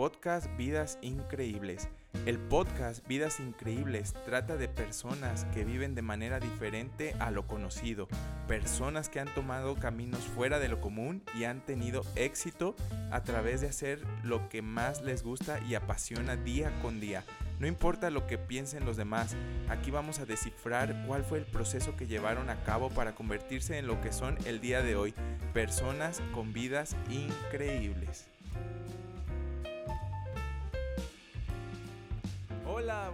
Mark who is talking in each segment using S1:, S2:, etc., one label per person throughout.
S1: podcast Vidas Increíbles. El podcast Vidas Increíbles trata de personas que viven de manera diferente a lo conocido, personas que han tomado caminos fuera de lo común y han tenido éxito a través de hacer lo que más les gusta y apasiona día con día. No importa lo que piensen los demás, aquí vamos a descifrar cuál fue el proceso que llevaron a cabo para convertirse en lo que son el día de hoy, personas con vidas increíbles.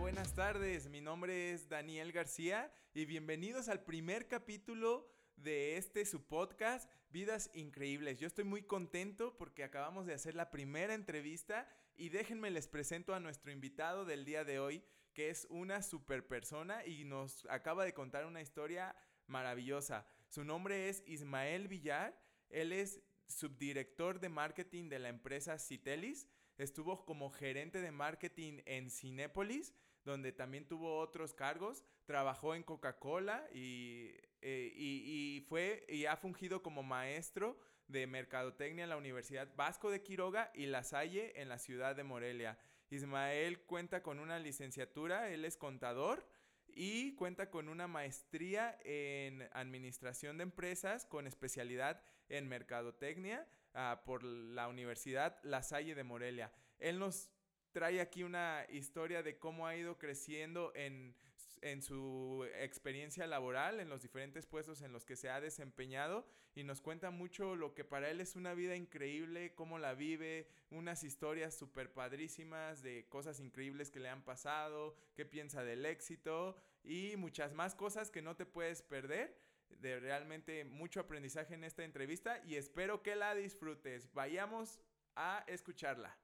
S1: Buenas tardes. Mi nombre es Daniel García y bienvenidos al primer capítulo de este su podcast Vidas Increíbles. Yo estoy muy contento porque acabamos de hacer la primera entrevista y déjenme les presento a nuestro invitado del día de hoy, que es una super persona y nos acaba de contar una historia maravillosa. Su nombre es Ismael Villar, él es subdirector de marketing de la empresa Citelis estuvo como gerente de marketing en Cinépolis, donde también tuvo otros cargos, trabajó en Coca-Cola y, eh, y, fue y ha fungido como maestro de mercadotecnia en la Universidad Vasco de Quiroga y La Salle en la ciudad de Morelia. Ismael cuenta con una licenciatura, él es contador y cuenta con una maestría en administración de empresas con especialidad en mercadotecnia Ah, por la Universidad La Salle de Morelia. Él nos trae aquí una historia de cómo ha ido creciendo en, en, su experiencia laboral, en los diferentes puestos en los que se ha desempeñado y nos cuenta mucho lo que para él es una vida increíble, cómo la vive, unas historias súper padrísimas de cosas increíbles que le han pasado, qué piensa del éxito y muchas más cosas que no te puedes perder de realmente mucho aprendizaje en esta entrevista y espero que la disfrutes. Vayamos a escucharla.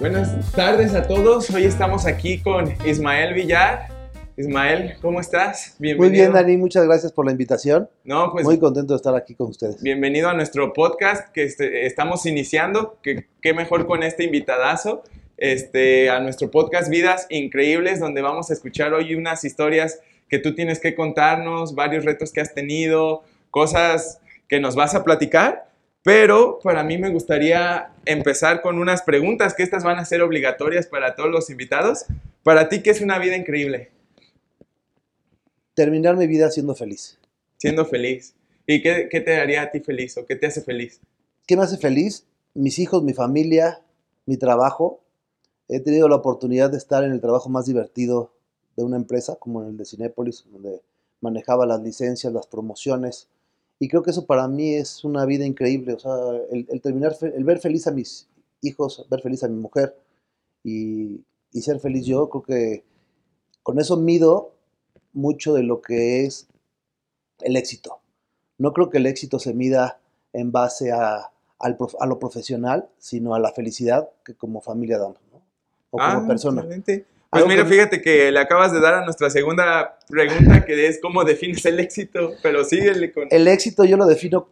S1: Buenas tardes a todos. Hoy estamos aquí con Ismael Villar. Ismael, ¿cómo estás?
S2: Bienvenido. Muy bien, Dani, muchas gracias por la invitación. No, pues, Muy contento de estar aquí con ustedes.
S1: Bienvenido a nuestro podcast que este, estamos iniciando. Que, qué mejor con este invitadazo este, a nuestro podcast Vidas Increíbles, donde vamos a escuchar hoy unas historias que tú tienes que contarnos, varios retos que has tenido, cosas que nos vas a platicar. Pero para mí me gustaría empezar con unas preguntas que estas van a ser obligatorias para todos los invitados. Para ti, ¿qué es una vida increíble?
S2: Terminar mi vida siendo feliz.
S1: Siendo feliz. ¿Y qué, qué te haría a ti feliz o qué te hace feliz?
S2: ¿Qué me hace feliz? Mis hijos, mi familia, mi trabajo He tenido la oportunidad de estar en el trabajo más divertido de una empresa, como en el de Cinépolis, donde manejaba las licencias, las promociones. Y creo que eso para mí es una vida increíble. O sea, el, terminar, el ver feliz a mis hijos, ver feliz a mi mujer y, y ser feliz yo, creo que con eso mido mucho de lo que es el éxito. No creo que el éxito se mida en base a, a lo profesional, sino a la felicidad que como familia damos
S1: o como ah, persona. Pues mira, fíjate que le acabas de dar a nuestra segunda pregunta, que es cómo defines el éxito, pero síguele con...
S2: El éxito yo lo defino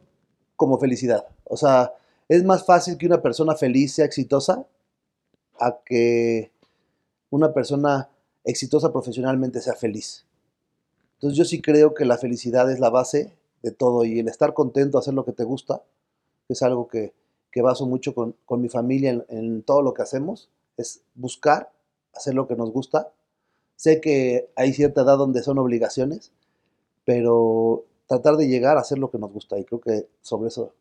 S2: como felicidad. O sea, es más fácil que una persona feliz sea exitosa a que una persona exitosa profesionalmente sea feliz. Entonces yo sí creo que la felicidad es la base de todo y el estar contento, hacer lo que te gusta, que es algo que, que baso mucho con, con mi familia en todo lo que hacemos es buscar hacer lo que nos gusta. Sé que hay cierta edad donde son obligaciones, pero tratar de llegar a hacer lo que nos gusta y creo que sobre eso.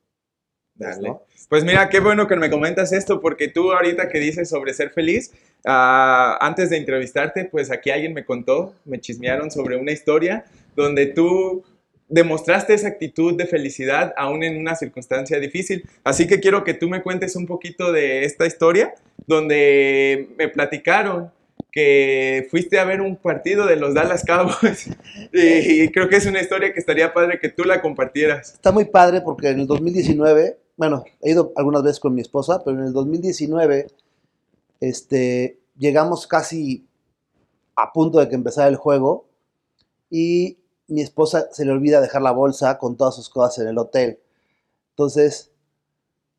S1: Dale. Pues mira, qué bueno que me comentas esto, porque tú ahorita que dices sobre ser feliz, ah, antes de entrevistarte, pues aquí alguien me contó, me chismearon sobre una historia donde tú demostraste esa actitud de felicidad aún en una circunstancia difícil. Así que quiero que tú me cuentes un poquito de esta historia donde me platicaron que fuiste a ver un partido de los Dallas Cowboys y, creo que es una historia que estaría padre que tú la compartieras.
S2: Está muy padre porque en el 2019, bueno, he ido algunas veces con mi esposa, pero en el 2019 este, llegamos casi a punto de que empezara el juego y mi esposa se le olvida dejar la bolsa con todas sus cosas en el hotel. Entonces,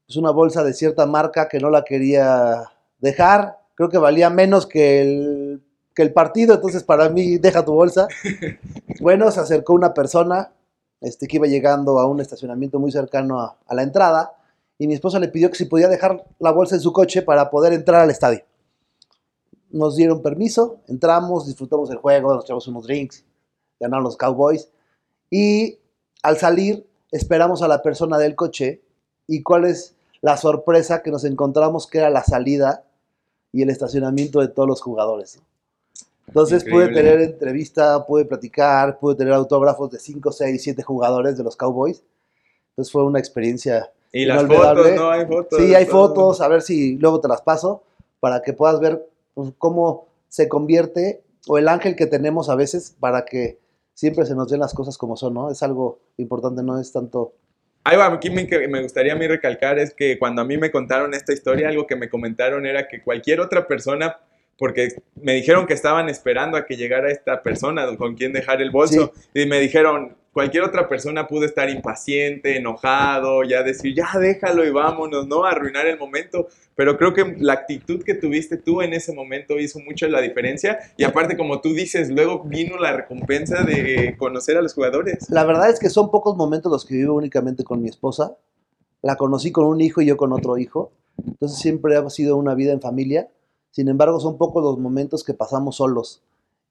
S2: es una bolsa de cierta marca que no la quería dejar. Creo que valía menos que el, que el partido, entonces para mí, deja tu bolsa. Bueno, se acercó una persona, este, que iba llegando a un estacionamiento muy cercano a, a la entrada y mi esposa le pidió que si podía dejar la bolsa en su coche para poder entrar al estadio. Nos dieron permiso, entramos, disfrutamos el juego, nos echamos unos drinks, ganaron los Cowboys y al salir esperamos a la persona del coche y cuál es la sorpresa que nos encontramos que era la salida y el estacionamiento de todos los jugadores. Entonces pude tener entrevista, pude platicar, pude tener autógrafos de 5, 6, 7 jugadores de los Cowboys. Entonces fue una experiencia
S1: y las fotos, ¿no? Hay fotos.
S2: Sí, hay fotos, a ver si luego te las paso, para que puedas ver pues, cómo se convierte, o el ángel que tenemos a veces, para que siempre se nos den las cosas como son, ¿no? Es algo importante, no es tanto...
S1: Algo aquí que me gustaría a mí recalcar es que cuando a mí me contaron esta historia, algo que me comentaron era que cualquier otra persona porque me dijeron que estaban esperando a que llegara esta persona con quien dejar el bolso y me dijeron, cualquier otra persona pudo estar impaciente, enojado, ya decir, ya déjalo y vámonos, ¿no? Arruinar el momento. Pero creo que la actitud que tuviste tú en ese momento hizo mucho la diferencia. Y aparte, como tú dices, luego vino la recompensa de conocer a los jugadores.
S2: La verdad es que son pocos momentos los que vivo únicamente con mi esposa. La conocí con un hijo y yo con otro hijo. Entonces siempre ha sido una vida en familia. Sin embargo, son pocos los momentos que pasamos solos.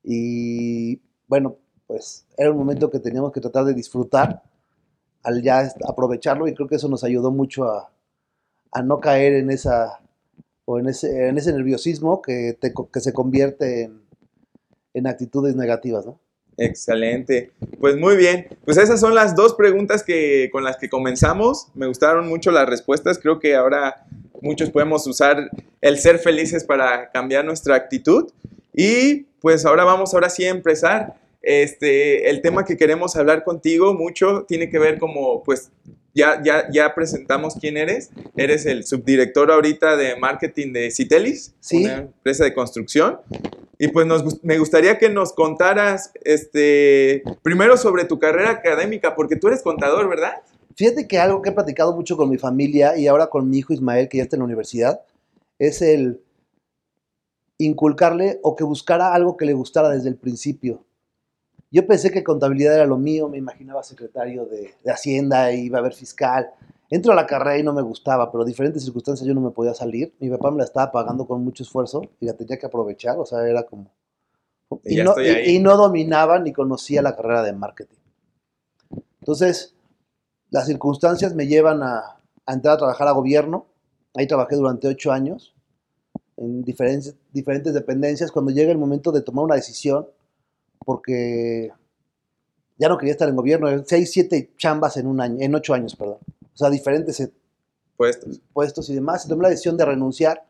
S2: Y bueno, pues era un momento que teníamos que tratar de disfrutar al ya aprovecharlo y creo que eso nos ayudó mucho a, no caer en esa o en ese, en ese nerviosismo que, que se convierte en, en actitudes negativas, ¿no?
S1: Excelente. Pues muy bien. Pues esas son las dos preguntas que, con las que comenzamos. Me gustaron mucho las respuestas. Creo que ahora muchos podemos usar el ser felices para cambiar nuestra actitud. Y pues ahora vamos ahora sí a empezar. Este, el tema que queremos hablar contigo mucho tiene que ver como, pues, ya, ya, ya presentamos quién eres. Eres el subdirector ahorita de marketing de Citelis, una empresa de construcción. Y pues nos, me gustaría que nos contaras, este, primero sobre tu carrera académica, porque tú eres contador, ¿verdad?
S2: Fíjate que algo que he platicado mucho con mi familia y ahora con mi hijo Ismael, que ya está en la universidad, es el inculcarle o que buscara algo que le gustara desde el principio. Yo pensé que contabilidad era lo mío, me imaginaba secretario de, Hacienda, iba a ver fiscal. Entro a la carrera y no me gustaba, pero diferentes circunstancias yo no me podía salir. Mi papá me la estaba pagando con mucho esfuerzo y la tenía que aprovechar, o sea, era como... Y, no, y no dominaba ni conocía la carrera de marketing. Entonces, las circunstancias me llevan a, a entrar a trabajar a gobierno. Ahí trabajé durante ocho años en diferentes, diferentes dependencias. Cuando llega el momento de tomar una decisión, porque ya no quería estar en gobierno, seis, siete chambas en un año, en ocho años, perdón. O sea, diferentes eh,
S1: puestos,
S2: puestos y demás. Y tomé la decisión de renunciar,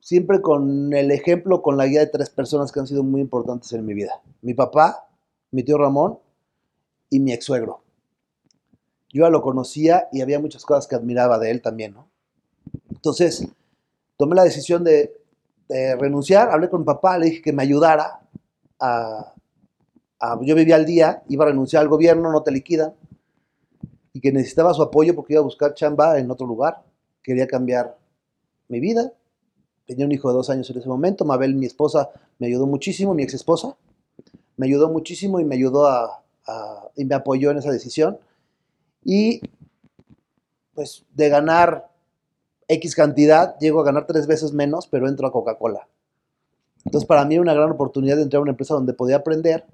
S2: siempre con el ejemplo, con la guía de tres personas que han sido muy importantes en mi vida. Mi papá, mi tío Ramón y mi ex suegro. Yo ya lo conocía y había muchas cosas que admiraba de él también, ¿no? Entonces, tomé la decisión de renunciar, hablé con mi papá, le dije que me ayudara a, Yo vivía al día, iba a renunciar al gobierno, no te liquidan, y que necesitaba su apoyo porque iba a buscar chamba en otro lugar. Quería cambiar mi vida. Tenía un hijo de dos años en ese momento. Mabel, mi esposa, me ayudó muchísimo, mi ex esposa. Me ayudó muchísimo y me ayudó a, y me apoyó en esa decisión. Y pues de ganar X cantidad, llego a ganar tres veces menos, pero entro a Coca-Cola. Entonces, para mí era una gran oportunidad de entrar a una empresa donde podía aprender.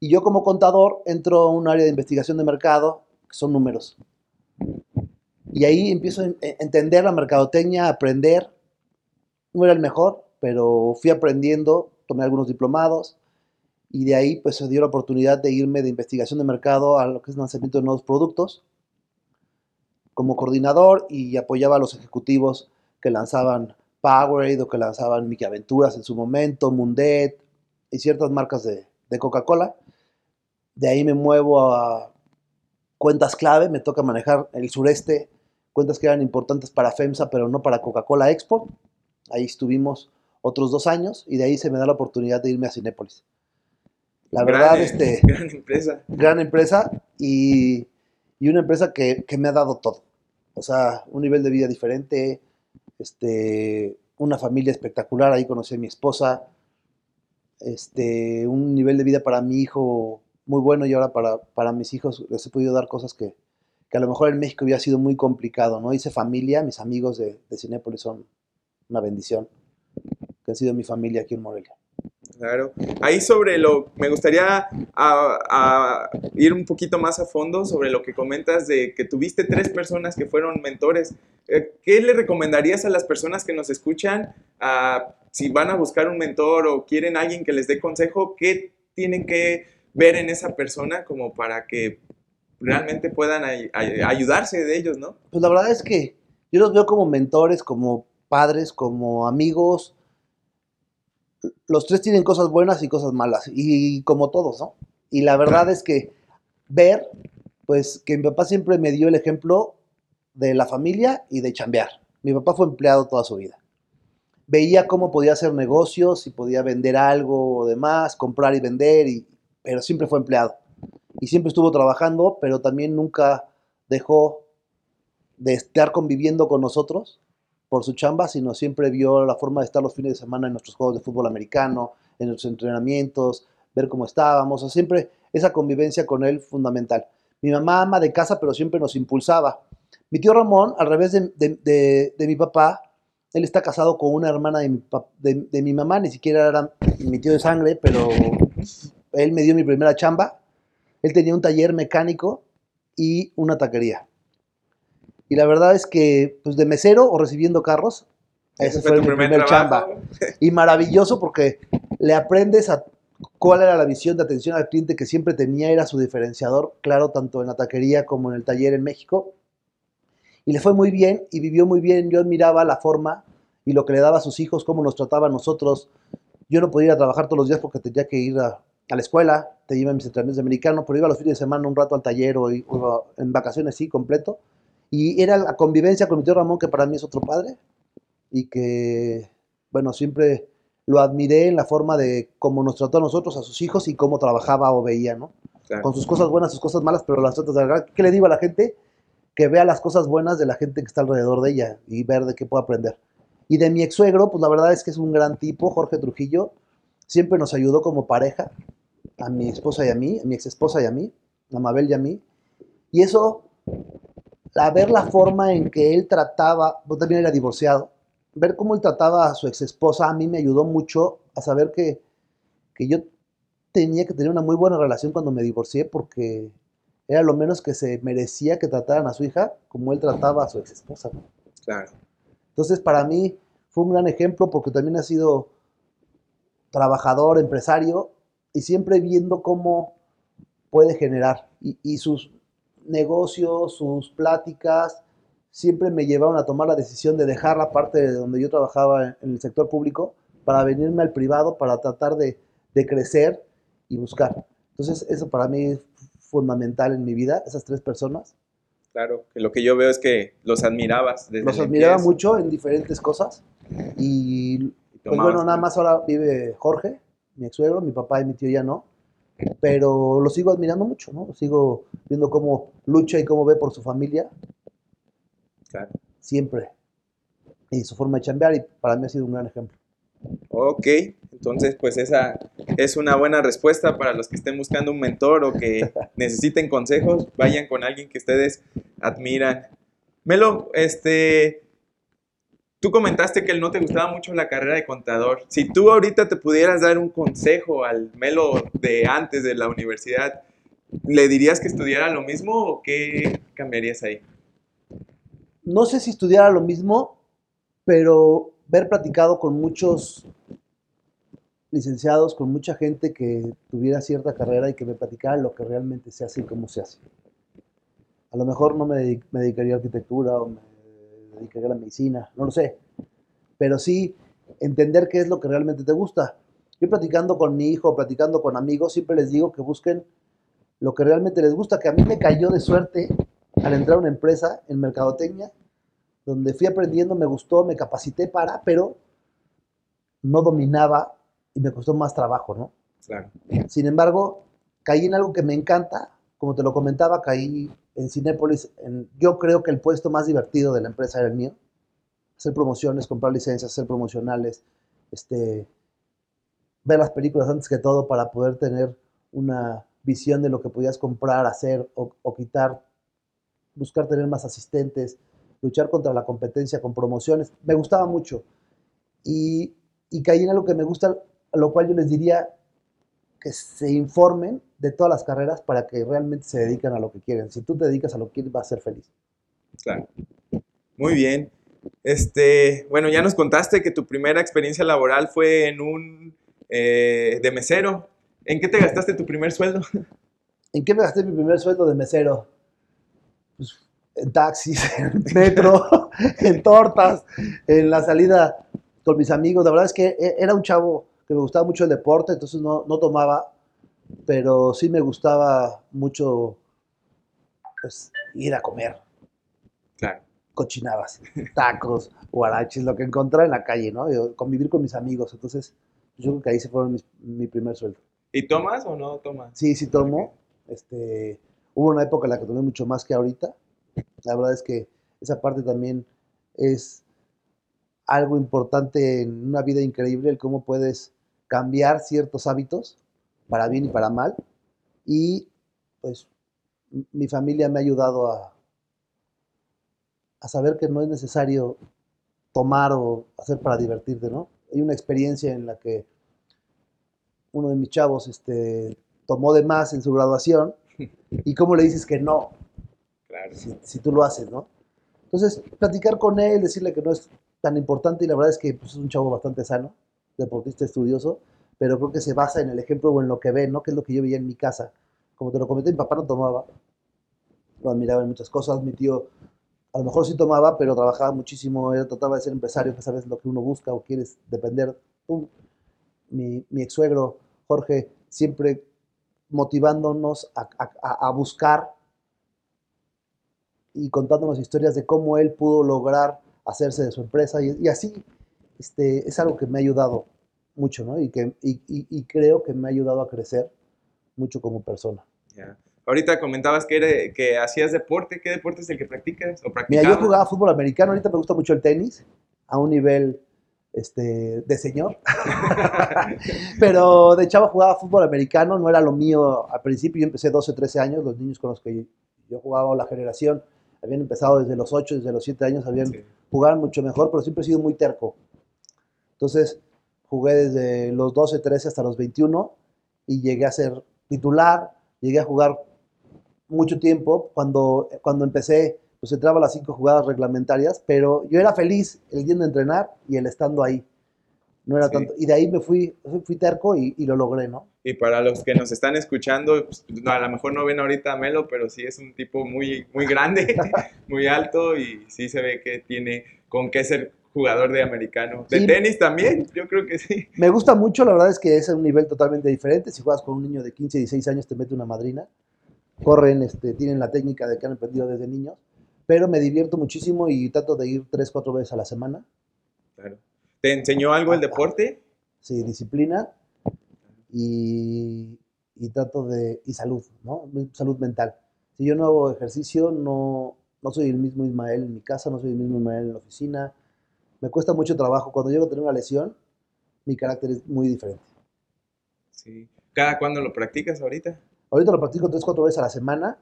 S2: Y yo como contador entro a un área de investigación de mercado, que son números. Y ahí empiezo a entender la mercadotecnia, aprender. No era el mejor, pero fui aprendiendo, tomé algunos diplomados. Y de ahí pues se dio la oportunidad de irme de investigación de mercado a lo que es lanzamiento de nuevos productos como coordinador y apoyaba a los ejecutivos que lanzaban Powerade o que lanzaban Mickey Aventuras en su momento, Mundet y ciertas marcas de, Coca-Cola. De ahí me muevo a cuentas clave, me toca manejar el sureste, cuentas que eran importantes para FEMSA, pero no para Coca-Cola Expo. Ahí estuvimos otros dos años y de ahí se me da la oportunidad de irme a Cinépolis. La verdad, este...
S1: Gran empresa.
S2: Gran empresa y, una empresa que, me ha dado todo. O sea, un nivel de vida diferente, este, una familia espectacular, ahí conocí a mi esposa, este, un nivel de vida para mi hijo muy bueno y ahora para, para mis hijos les he podido dar cosas que, que a lo mejor en México hubiera sido muy complicado, ¿no? Hice familia, mis amigos de, de son una bendición, que han sido mi familia aquí en Morelia.
S1: Claro. Ahí sobre lo, me gustaría ir un poquito más a fondo sobre lo que comentas de que tuviste tres personas que fueron mentores. Eh, ¿Qué le recomendarías a las personas que nos escuchan a, si van a buscar un mentor o quieren alguien que les dé consejo? ¿Qué tienen que ver en esa persona como para que realmente puedan ay- ay- ayudarse de ellos, ¿no?
S2: Pues la verdad es que yo los veo como mentores, como padres, como amigos. Los tres tienen cosas buenas y cosas malas, y como todos, ¿no? Y la verdad es que ver, pues que mi papá siempre me dio el ejemplo de la familia y de chambear. Mi papá fue empleado toda su vida. Veía cómo podía hacer negocios, si podía vender algo o demás, comprar y vender, y, pero siempre fue empleado. Y siempre estuvo trabajando, pero también nunca dejó de estar conviviendo con nosotros por su chamba, sino siempre vio la forma de estar los fines de semana en nuestros juegos de fútbol americano, en nuestros entrenamientos, ver cómo estábamos, o siempre esa convivencia con él fundamental. Mi mamá ama de casa, pero siempre nos impulsaba. Mi tío Ramón, al revés de, mi papá, él está casado con una hermana de mi mamá, ni siquiera era mi tío de sangre, pero él me dio mi primera chamba. Él tenía un taller mecánico y una taquería. Y la verdad es que, pues de mesero o recibiendo carros, ese fue, mi primer, chamba. Y maravilloso porque le aprendes a cuál era la visión de atención al cliente que siempre tenía, era su diferenciador, claro, tanto en la taquería como en el taller en México. Y le fue muy bien y vivió muy bien. Yo admiraba la forma y lo que le daba a sus hijos, cómo nos trataba a nosotros. Yo no podía ir a trabajar todos los días porque tenía que ir a, a la escuela, te iba a mis entrenamientos de americano, pero iba los fines de semana un rato al taller o iba en vacaciones, sí, completo. Y era la convivencia con mi tío Ramón, que para mí es otro padre, y que, bueno, siempre lo admiré en la forma de cómo nos trató a nosotros, a sus hijos, y cómo trabajaba o veía, ¿no?
S1: Claro.
S2: Con sus cosas buenas, sus cosas malas, pero las tratas de agarrar. ¿Qué le digo a la gente? Que vea las cosas buenas de la gente que está alrededor de ella y ver de qué puede aprender. Y de mi ex suegro, pues la verdad es que es un gran tipo, Jorge Trujillo, siempre nos ayudó como pareja, a mi esposa y a mí, a mi ex esposa y a mí, a Mabel y a mí. Y eso, a ver la forma en que él trataba, pues también era divorciado, ver cómo él trataba a su ex esposa a mí me ayudó mucho a saber que, que yo tenía que tener una muy buena relación cuando me divorcié porque era lo menos que se merecía que trataran a su hija como él trataba a su ex esposa.
S1: Claro.
S2: Entonces, para mí fue un gran ejemplo porque también ha sido trabajador, empresario y siempre viendo cómo puede generar. Y, y sus negocios, sus pláticas, siempre me llevaron a tomar la decisión de dejar la parte de donde yo trabajaba en, el sector público para venirme al privado, para tratar de, de crecer y buscar. Entonces, eso para mí es fundamental en mi vida, esas tres personas.
S1: Claro, que lo que yo veo es que los admirabas desde
S2: Los admiraba mucho en diferentes cosas y
S1: y
S2: Pues bueno, nada más ahora vive Jorge, mi ex suegro, mi papá y mi tío ya no. Pero lo sigo admirando mucho, ¿no? Lo sigo viendo cómo lucha y cómo ve por su familia,
S1: Claro.
S2: siempre. Y su forma de chambear, y para mí ha sido un gran ejemplo.
S1: Ok, entonces pues esa es una buena respuesta para los que estén buscando un mentor o que necesiten consejos, vayan con alguien que ustedes admiran. Melo, este, tú comentaste que no te gustaba mucho la carrera de contador. Si tú ahorita te pudieras dar un consejo al Melo de antes de la universidad, ¿le dirías que estudiara lo mismo o qué cambiarías ahí?
S2: No sé si estudiara lo mismo, pero ver platicado con muchos licenciados, con mucha gente que tuviera cierta carrera y que me platicara lo que realmente se hace y cómo se hace. A lo mejor no me, dedic- me dedicaría a arquitectura o me dedicaría a la medicina, no lo sé. Pero sí entender qué es lo que realmente te gusta. Yo platicando con mi hijo, platicando con amigos, siempre les digo que busquen lo que realmente les gusta, que a mí me cayó de suerte al entrar a una empresa en mercadotecnia, donde fui aprendiendo, me gustó, me capacité para, pero no dominaba y me costó más trabajo, ¿no?
S1: Claro.
S2: Sin embargo, caí en algo que me encanta, como te lo comentaba, caí en Cinépolis, en, yo creo que el puesto más divertido de la empresa era el mío, hacer promociones, comprar licencias, hacer promocionales, este, ver las películas antes que todo para poder tener una visión de lo que podías comprar, hacer o, o quitar, buscar tener más asistentes, luchar contra la competencia con promociones. Me gustaba mucho. Y, y caí en algo que me gusta, a lo cual yo les diría que se informen de todas las carreras para que realmente se dediquen a lo que quieren. Si tú te dedicas a lo que quieres, vas a ser feliz.
S1: Claro. Muy bien. Este, bueno, ya nos contaste que tu primera experiencia laboral fue en un eh, de mesero. ¿En qué te gastaste tu primer sueldo?
S2: ¿En qué me gasté mi primer sueldo de mesero? Pues, en taxis, en metro, en tortas, en la salida con mis amigos. La verdad es que e, era un chavo que me gustaba mucho el deporte, entonces no, no tomaba, pero sí me gustaba mucho pues, ir a comer.
S1: Claro.
S2: Cochinadas, tacos, guaraches, lo que encontrara en la calle, ¿no? Yo, convivir con mis amigos. Entonces, yo creo que ahí se fueron mis, mi primer sueldo.
S1: ¿Y tomas o no tomas?
S2: Sí, sí tomo. Este, hubo una época en la que tomé mucho más que ahorita. La verdad es que esa parte también es algo importante en una vida increíble, el cómo puedes cambiar ciertos hábitos para bien y para mal. Y pues mi familia me ha ayudado a, a saber que no es necesario tomar o hacer para divertirte, ¿no? Hay una experiencia en la que uno de mis chavos este, tomó de más en su graduación y cómo le dices que no,
S1: Claro.
S2: si, si tú lo haces, ¿no? Entonces, platicar con él, decirle que no es tan importante y la verdad es que pues, es un chavo bastante sano, deportista estudioso, pero creo que se basa en el ejemplo o en lo que ve, ¿no? Que es lo que yo veía en mi casa. Como te lo comenté, mi papá no tomaba, lo admiraba en muchas cosas, mi tío a lo mejor sí tomaba, pero trabajaba muchísimo, él trataba de ser empresario, que sabes lo que uno busca o quieres depender. Mi, ex suegro, Jorge, siempre motivándonos a, buscar y contándonos historias de cómo él pudo lograr hacerse de su empresa y así este, es algo que me ha ayudado mucho, ¿no? Y, que, y, y- y creo que me ha ayudado a crecer mucho como persona.
S1: Ya. Ahorita comentabas que, era- que hacías deporte. ¿Qué deporte es el que practicas o
S2: Mira, yo jugaba fútbol americano, ahorita me gusta mucho el tenis, a un nivel este, de señor, pero de chavo jugaba fútbol americano, no era lo mío al principio, yo empecé 12 o 13 años, los niños con los que yo jugaba o la generación habían empezado desde los 8, desde los 7 años, habían
S1: Sí.
S2: jugar mucho mejor, pero siempre he sido muy terco. Entonces, jugué desde los 12, 13 hasta los 21 y llegué a ser titular, llegué a jugar mucho tiempo. Cuando, cuando empecé, pues entraba a las cinco jugadas reglamentarias, pero yo era feliz el yendo a entrenar y el estando ahí. No era
S1: Sí.
S2: tanto. Y de ahí me fui, fui terco y, y lo logré, ¿no?
S1: Y para los que nos están escuchando, pues, no, a lo mejor no ven ahorita a Melo, pero sí es un tipo muy, muy grande, muy alto y sí se ve que tiene con qué ser jugador de americano. De
S2: Sí.
S1: tenis también, yo creo que sí.
S2: Me gusta mucho, la verdad es que es un nivel totalmente diferente. Si juegas con un niño de 15, 16 años, te mete una madrina. Corren, este, tienen la técnica de que han aprendido desde niños. Pero me divierto muchísimo y trato de ir 3, 4 veces a la semana.
S1: Claro. ¿Te enseñó algo el deporte?
S2: Sí, disciplina y, y trato de... y salud, ¿no? Salud mental. Si yo no hago ejercicio, no, no soy el mismo Ismael en mi casa, no soy el mismo Ismael en la oficina. Me cuesta mucho trabajo. Cuando llego a tener una lesión, mi carácter es muy diferente.
S1: Sí. ¿Cada cuándo lo practicas ahorita?
S2: Ahorita lo practico tres, cuatro veces a la semana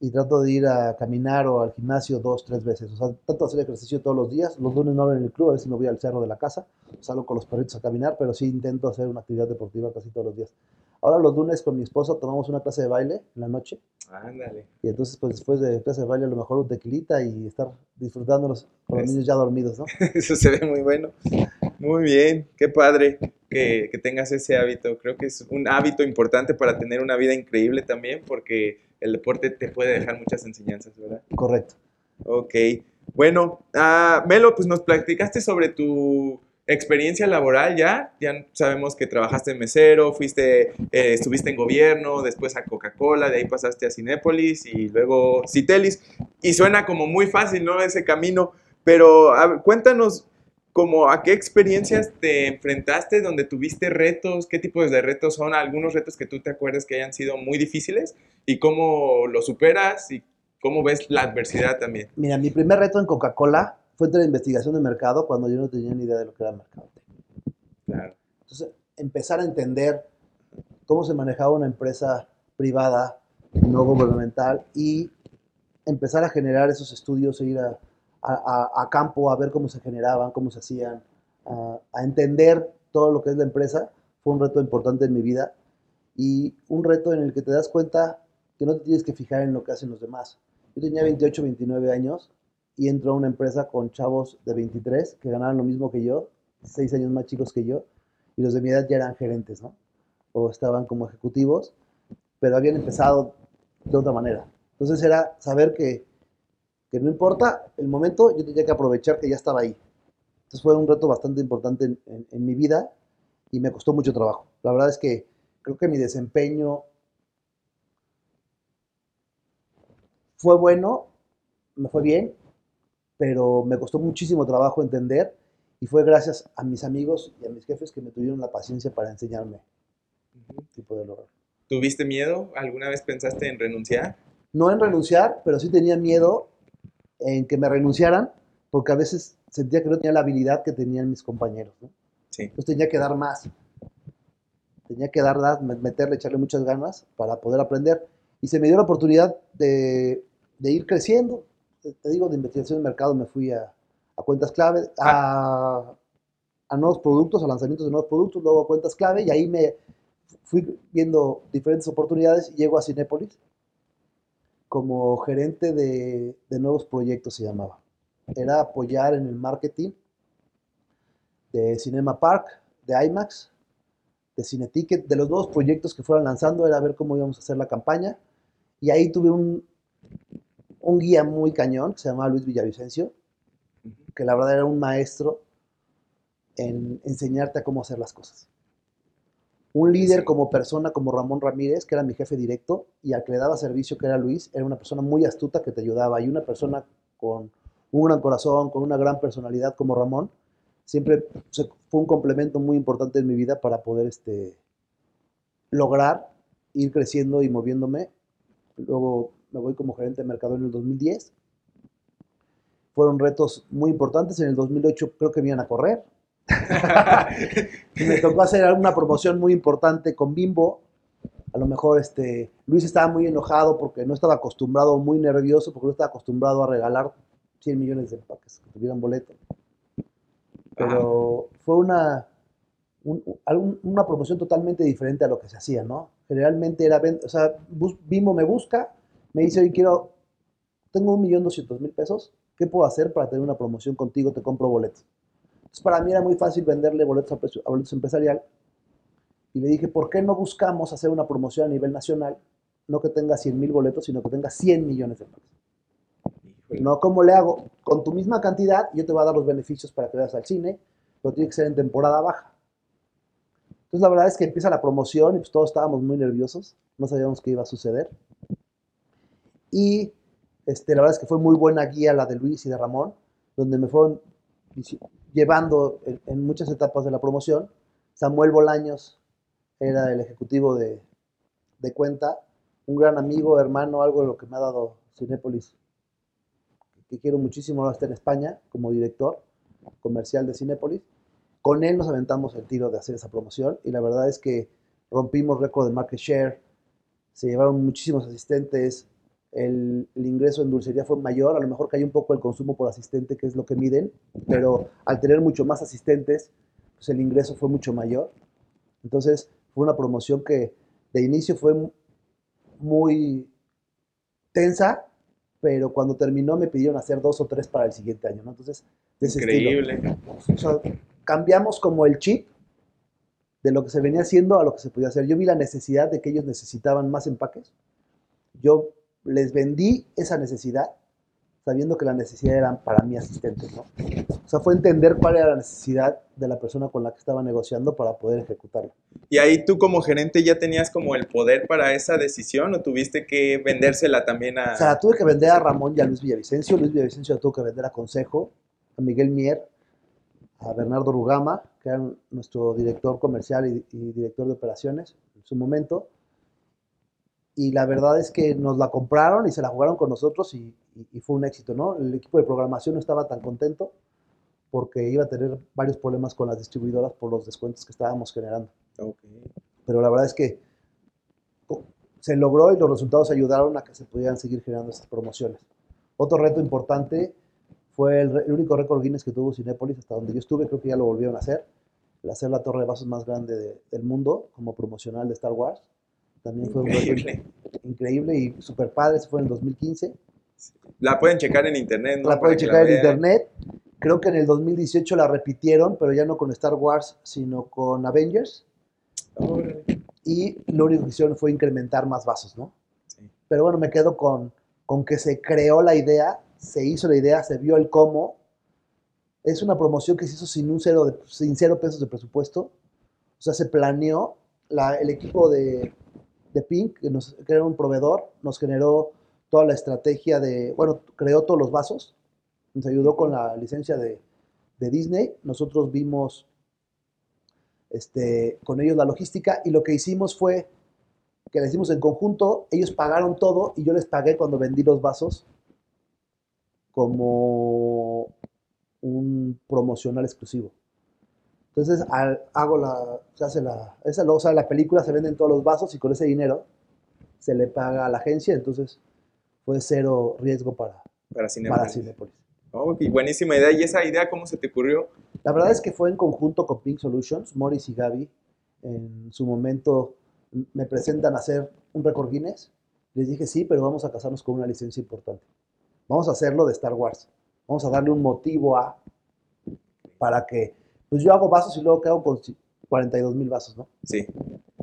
S2: y trato de ir a caminar o al gimnasio dos, tres veces. O sea, trato de hacer ejercicio todos los días. Los lunes no en el club, a veces me voy al cerro de la casa, salgo con los perritos a caminar, pero sí intento hacer una actividad deportiva casi todos los días. Ahora los lunes con mi esposa tomamos una clase de baile en la noche
S1: Ándale.
S2: y entonces pues después de clase de baile a lo mejor un tequilita y estar disfrutándolos con los
S1: Eso.
S2: niños ya dormidos, ¿no?
S1: Eso se ve muy bueno. Muy bien, qué padre que, que tengas ese hábito. Creo que es un hábito importante para tener una vida increíble también, porque el deporte te puede dejar muchas enseñanzas, ¿verdad?
S2: Correcto.
S1: Ok. Bueno, ah, Melo, pues nos platicaste sobre tu experiencia laboral ya. Ya sabemos que trabajaste en mesero, fuiste, eh, estuviste en gobierno, después a Coca-Cola, de ahí pasaste a Cinépolis y luego Citelis. Y suena como muy fácil, ¿no? Ese camino. Pero cuéntanos como a qué experiencias te enfrentaste donde tuviste retos, qué tipos de retos son, algunos retos que tú te acuerdas que hayan sido muy difíciles y cómo los superas y cómo ves la adversidad también.
S2: Mira, mi primer reto en Coca-Cola fue entre la investigación de mercado cuando yo no tenía ni idea de lo que era mercado.
S1: Claro.
S2: Entonces, empezar a entender cómo se manejaba una empresa privada, no gubernamental, y empezar a generar esos estudios e ir a, a, campo a ver cómo se generaban, cómo se hacían, a, entender todo lo que es la empresa, fue un reto importante en mi vida y un reto en el que te das cuenta que no te tienes que fijar en lo que hacen los demás. Yo tenía 28, 29 años y entro a una empresa con chavos de 23 que ganaban lo mismo que yo, 6 años más chicos que yo, y los de mi edad ya eran gerentes, ¿no? O estaban como ejecutivos, pero habían empezado de otra manera. Entonces era saber que, que no importa el momento, yo tenía que aprovechar que ya estaba ahí. Entonces fue un reto bastante importante en, en, mi vida y me costó mucho trabajo. La verdad es que creo que mi desempeño fue bueno, me fue bien, pero me costó muchísimo trabajo entender y fue gracias a mis amigos y a mis jefes que me tuvieron la paciencia para enseñarme de lograr.
S1: ¿Tuviste miedo? ¿Alguna vez pensaste en renunciar?
S2: No en renunciar, pero sí tenía miedo en que me renunciaran, porque a veces sentía que no tenía la habilidad que tenían mis compañeros. ¿no? Sí. Entonces tenía que dar más. Tenía que dar, meterle, echarle muchas ganas para poder aprender. Y se me dio la oportunidad de, de ir creciendo. Te digo, de investigación de mercado me fui a, cuentas clave, a, nuevos productos, a lanzamientos de nuevos productos, luego a cuentas clave, y ahí me fui viendo diferentes oportunidades y llego a Cinépolis como gerente de, de nuevos proyectos, se llamaba. Era apoyar en el marketing de Cinema Park, de IMAX, de Cineticket, de los nuevos proyectos que fueran lanzando, era ver cómo íbamos a hacer la campaña. Y ahí tuve un, un guía muy cañón que se llamaba Luis Villavicencio, que la verdad era un maestro en enseñarte a cómo hacer las cosas. Un líder como persona, como Ramón Ramírez, que era mi jefe directo, y al que le daba servicio, que era Luis, era una persona muy astuta que te ayudaba, y una persona con un gran corazón, con una gran personalidad como Ramón, siempre fue un complemento muy importante en mi vida para poder este, lograr ir creciendo y moviéndome. Luego me voy como gerente de mercado en el 2010 fueron retos muy importantes. En el 2008 creo que me iban a correr. me tocó hacer una promoción muy importante con Bimbo. A lo mejor este, Luis estaba muy enojado porque no estaba acostumbrado, muy nervioso, porque no estaba acostumbrado a regalar 100 millones de empaques que tuvieran boleto. Pero fue una, una promoción totalmente diferente a lo que se hacía, ¿no? Generalmente era, o sea, Bimbo me busca, me dice, hoy quiero, tengo un millón doscientos mil pesos, ¿Qué puedo hacer para tener una promoción contigo? Te compro boletos. Entonces, para mí era muy fácil venderle boletos a, boletos empresarial. Y le dije, ¿por qué no buscamos hacer una promoción a nivel nacional? No que tenga 100 mil boletos, sino que tenga 100 millones de pesos. No, ¿cómo le hago? Con tu misma cantidad, yo te voy a dar los beneficios para que vayas al cine, pero tiene que ser en temporada baja. Entonces, la verdad es que empieza la promoción y pues todos estábamos muy nerviosos, no sabíamos qué iba a suceder. Y este, la verdad es que fue muy buena guía la de Luis y de Ramón, donde me fueron llevando en, muchas etapas de la promoción. Samuel Bolaños era el ejecutivo de, cuenta, un gran amigo, hermano, algo de lo que me ha dado Cinépolis, que quiero muchísimo, ahora en España como director comercial de Cinépolis. Con él nos aventamos el tiro de hacer esa promoción y la verdad es que rompimos récord de market share, se llevaron muchísimos asistentes, el, ingreso en dulcería fue mayor, a lo mejor cayó un poco el consumo por asistente, que es lo que miden, pero al tener mucho más asistentes, pues el ingreso fue mucho mayor. Entonces fue una promoción que de inicio fue muy tensa, pero cuando terminó me pidieron hacer dos o tres para el siguiente año, Entonces,
S1: Increíble.
S2: cambiamos como el chip de lo que se venía haciendo a lo que se podía hacer. Yo vi la necesidad de que ellos necesitaban más empaques. Yo les vendí esa necesidad sabiendo que la necesidad era para mi asistente, ¿no? O sea, fue entender cuál era la necesidad de la persona con la que estaba negociando para poder ejecutarla.
S1: ¿Y ahí tú como gerente ya tenías como el poder para esa decisión o tuviste que vendérsela también a...?
S2: O sea, tuve que vender a Ramón y a Luis Villavicencio. Luis Villavicencio tuvo que vender a Consejo, a Miguel Mier, a Bernardo Rugama, que era nuestro director comercial y, y director de operaciones en su momento y la verdad es que nos la compraron y se la jugaron con nosotros y, fue un éxito, ¿no? El equipo de programación no estaba tan contento porque iba a tener varios problemas con las distribuidoras por los descuentos que estábamos generando. Pero la verdad es que se logró y los resultados ayudaron a que se pudieran seguir generando estas promociones. Otro reto importante fue el, único récord Guinness que tuvo Cinépolis, hasta donde yo estuve, creo que ya lo volvieron a hacer, el hacer la torre de vasos más grande del mundo como promocional de Star Wars. También fue un reto increíble y super padre, se fue en el 2015.
S1: La pueden checar en internet, ¿no?
S2: La pueden checar en internet. Creo que en el 2018 la repitieron, pero ya no con Star Wars, sino con Avengers. Y lo único que hicieron fue incrementar más vasos, ¿no? Pero bueno, me quedo con, con que se creó la idea, se hizo la idea, se vio el cómo. Es una promoción que se hizo sin un cero, de, sin cero pesos de presupuesto. O sea, se planeó, la, el equipo de, de Pink, que, nos, era un proveedor, nos generó toda la estrategia de, bueno, creó todos los vasos, nos ayudó con la licencia de, de Disney, nosotros vimos este, con ellos la logística y lo que hicimos fue que le hicimos en conjunto, ellos pagaron todo y yo les pagué cuando vendí los vasos como un promocional exclusivo. Entonces hago la, se hace la, esa, o sea, la película se venden todos los vasos y con ese dinero se le paga a la agencia, entonces fue cero riesgo para,
S1: para Cinepolis. Oh, buenísima idea. ¿Y esa idea cómo se te ocurrió?
S2: La verdad es que fue en conjunto con Pink Solutions, Morris y Gaby. En su momento me presentan a hacer un récord Guinness. Les dije, sí, pero vamos a casarnos con una licencia importante. Vamos a hacerlo de Star Wars. Vamos a darle un motivo a, para que, pues yo hago vasos y luego quedo con 42 mil vasos, ¿no?
S1: Sí.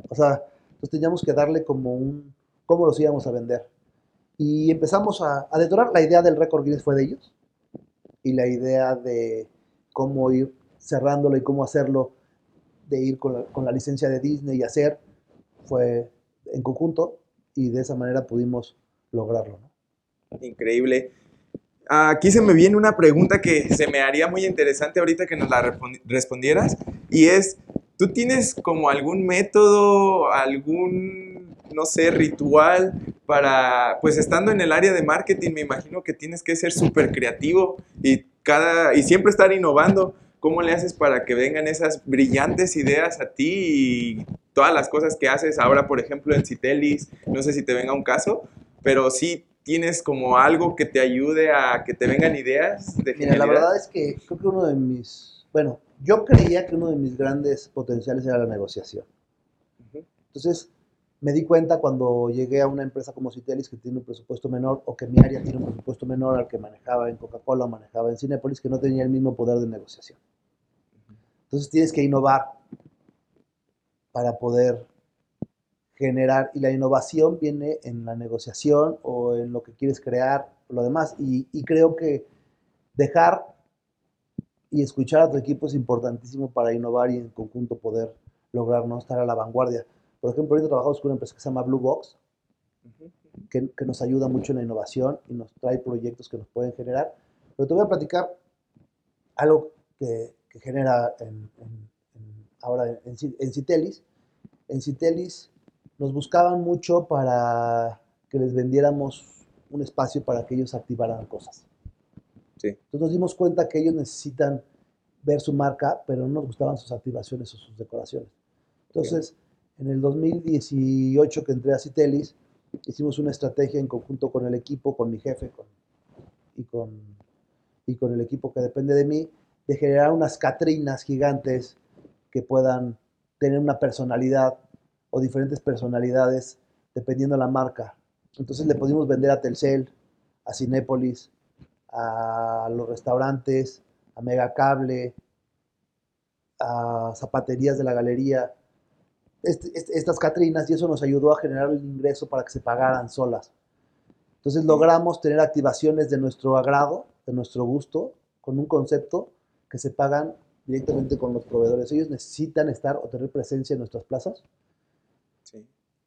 S2: O sea, entonces teníamos que darle como un, cómo los íbamos a vender. Y empezamos a, a detonar. La idea del récord Guinness fue de ellos. Y la idea de cómo ir cerrándolo y cómo hacerlo, de ir con la, con la licencia de Disney y hacer, fue en conjunto. Y de esa manera pudimos lograrlo.
S1: ¿no? Increíble. Aquí se me viene una pregunta que se me haría muy interesante ahorita que nos la respondieras. Y es, ¿tú tienes como algún método, algún, no sé, ritual para, pues estando en el área de marketing, me imagino que tienes que ser súper creativo y, cada, y siempre estar innovando. ¿Cómo le haces para que vengan esas brillantes ideas a ti y todas las cosas que haces ahora, por ejemplo, en Citelis? No sé si te venga un caso, pero sí tienes como algo que te ayude a que te vengan ideas
S2: de Mira, la verdad es que creo que uno de mis, bueno, yo creía que uno de mis grandes potenciales era la negociación. Entonces, me di cuenta cuando llegué a una empresa como Citelis que tiene un presupuesto menor o que mi área tiene un presupuesto menor al que manejaba en Coca-Cola o manejaba en Cinepolis, que no tenía el mismo poder de negociación. Entonces tienes que innovar para poder generar, y la innovación viene en la negociación o en lo que quieres crear, lo demás. Y, y creo que dejar y escuchar a tu equipo es importantísimo para innovar y en conjunto poder lograr no estar a la vanguardia. Por ejemplo, ahorita trabajamos con una empresa que se llama Blue Box, que, que, nos ayuda mucho en la innovación y nos trae proyectos que nos pueden generar. Pero te voy a platicar algo que, que genera en, en, ahora en, en Citelis. En Citelis nos buscaban mucho para que les vendiéramos un espacio para que ellos activaran cosas.
S1: Sí.
S2: Entonces nos dimos cuenta que ellos necesitan ver su marca, pero no nos gustaban sus activaciones o sus decoraciones. Entonces, en el 2018 que entré a Citelis, hicimos una estrategia en conjunto con el equipo, con mi jefe y, con, y con el equipo que depende de mí, de generar unas catrinas gigantes que puedan tener una personalidad o diferentes personalidades dependiendo de la marca. Entonces le pudimos vender a Telcel, a Cinépolis, a los restaurantes, a Megacable, a zapaterías de la galería, este, este, estas Catrinas y eso nos ayudó a generar el ingreso para que se pagaran solas. Entonces logramos tener activaciones de nuestro agrado, de nuestro gusto, con un concepto que se pagan directamente con los proveedores. Ellos necesitan estar o tener presencia en nuestras plazas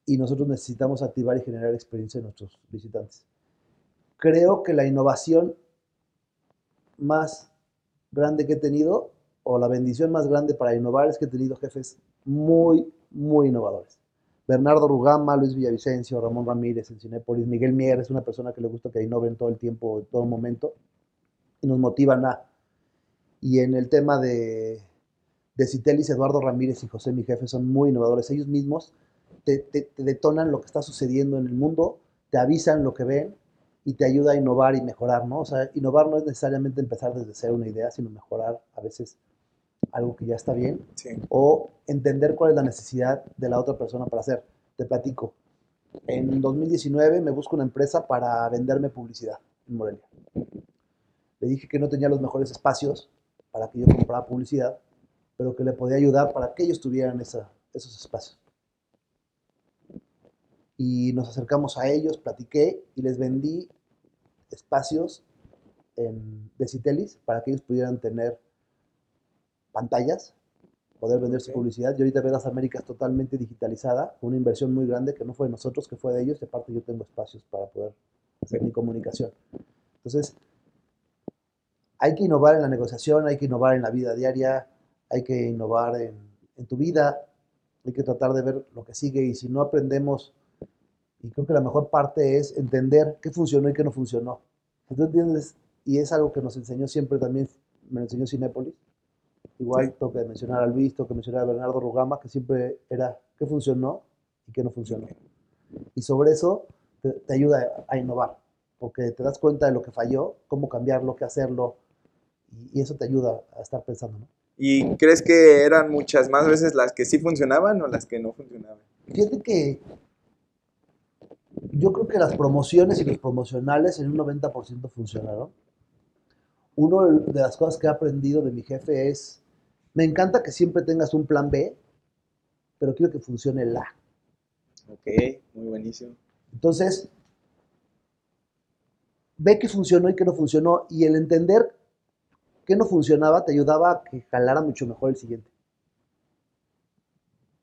S2: y nosotros necesitamos activar y generar experiencia en nuestros visitantes. Creo que la innovación más grande que he tenido, o la bendición más grande para innovar, es que he tenido jefes muy, muy innovadores. Bernardo Rugama, Luis Villavicencio, Ramón Ramírez en Cinépolis, Miguel Mier es una persona que le gusta que innoven todo el tiempo, en todo momento, y nos motivan a. Y en el tema de, de Citelis, Eduardo Ramírez y José, mi jefe, son muy innovadores. Ellos mismos te, te, te detonan lo que está sucediendo en el mundo, te avisan lo que ven y te ayuda a innovar y mejorar, ¿no? O sea, innovar no es necesariamente empezar desde cero una idea, sino mejorar a veces algo que ya está bien
S1: Sí.
S2: o entender cuál es la necesidad de la otra persona para hacer. Te platico. En 2019 me busco una empresa para venderme publicidad en Morelia. Le dije que no tenía los mejores espacios para que yo comprara publicidad, pero que le podía ayudar para que ellos tuvieran esa- esos espacios. Y nos acercamos a ellos, platiqué y les vendí espacios en, de Citelis para que ellos pudieran tener pantallas, poder vender su publicidad. Y ahorita ves las Américas totalmente digitalizada, una inversión muy grande que no fue de nosotros, que fue de ellos. Y aparte yo tengo espacios para poder hacer mi comunicación. Entonces, hay que innovar en la negociación, hay que innovar en la vida diaria, hay que innovar en, en tu vida, hay que tratar de ver lo que sigue y si no aprendemos, y creo que la mejor parte es entender qué funcionó y qué no funcionó. Tú entiendes, y es algo que nos enseñó siempre también, me lo enseñó Cinépolis, igual
S1: Sí.
S2: que mencionar a Luis, que mencionar a Bernardo Rugama, que siempre era qué funcionó y qué no funcionó. Y sobre eso te, te ayuda a, a innovar, porque te das cuenta de lo que falló, cómo cambiarlo, qué hacerlo, y, y eso te ayuda a estar pensando. ¿no?
S1: ¿Y crees que eran muchas más veces las que sí funcionaban o las que no funcionaban?
S2: Fíjate que yo creo que las promociones y los promocionales en un 90% funcionaron. Una de las cosas que he aprendido de mi jefe es, me encanta que siempre tengas un plan B, pero quiero que funcione el A.
S1: Ok, muy buenísimo.
S2: Entonces, ve que funcionó y que no funcionó, y el entender que no funcionaba te ayudaba a que jalara mucho mejor el siguiente.